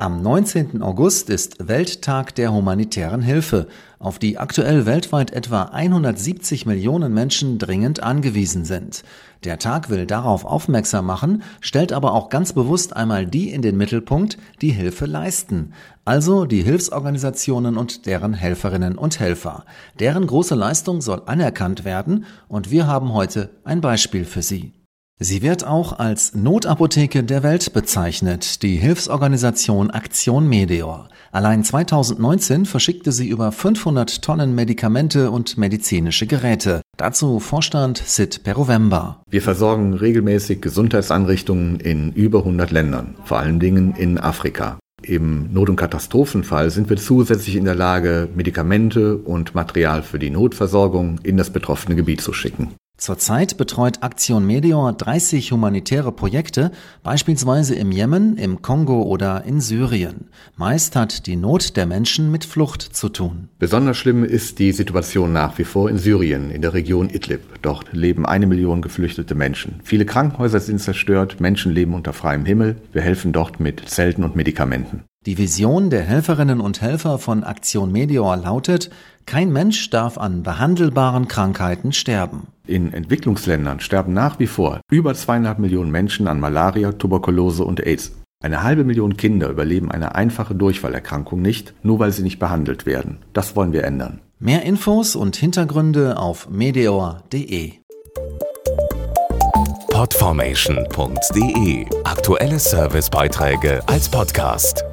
Am 19. August ist Welttag der humanitären Hilfe, auf die aktuell weltweit etwa 170 Millionen Menschen dringend angewiesen sind. Der Tag will darauf aufmerksam machen, stellt aber auch ganz bewusst einmal die in den Mittelpunkt, die Hilfe leisten, also die Hilfsorganisationen und deren Helferinnen und Helfer. Deren große Leistung soll anerkannt werden und wir haben heute ein Beispiel für Sie. Sie wird auch als Notapotheke der Welt bezeichnet, die Hilfsorganisation Aktion Meteor. Allein 2019 verschickte sie über 500 Tonnen Medikamente und medizinische Geräte. Dazu Vorstand Sid Perovemba. Wir versorgen regelmäßig Gesundheitseinrichtungen in über 100 Ländern, vor allen Dingen in Afrika. Im Not- und Katastrophenfall sind wir zusätzlich in der Lage, Medikamente und Material für die Notversorgung in das betroffene Gebiet zu schicken. Zurzeit betreut Aktion Meteor 30 humanitäre Projekte, beispielsweise im Jemen, im Kongo oder in Syrien. Meist hat die Not der Menschen mit Flucht zu tun. Besonders schlimm ist die Situation nach wie vor in Syrien, in der Region Idlib. Dort leben eine Million geflüchtete Menschen. Viele Krankenhäuser sind zerstört, Menschen leben unter freiem Himmel. Wir helfen dort mit Zelten und Medikamenten. Die Vision der Helferinnen und Helfer von Aktion Meteor lautet, kein Mensch darf an behandelbaren Krankheiten sterben. In Entwicklungsländern sterben nach wie vor über zweieinhalb Millionen Menschen an Malaria, Tuberkulose und AIDS. Eine halbe Million Kinder überleben eine einfache Durchfallerkrankung nicht, nur weil sie nicht behandelt werden. Das wollen wir ändern. Mehr Infos und Hintergründe auf meteor.de. Podformation.de Aktuelle Servicebeiträge als Podcast.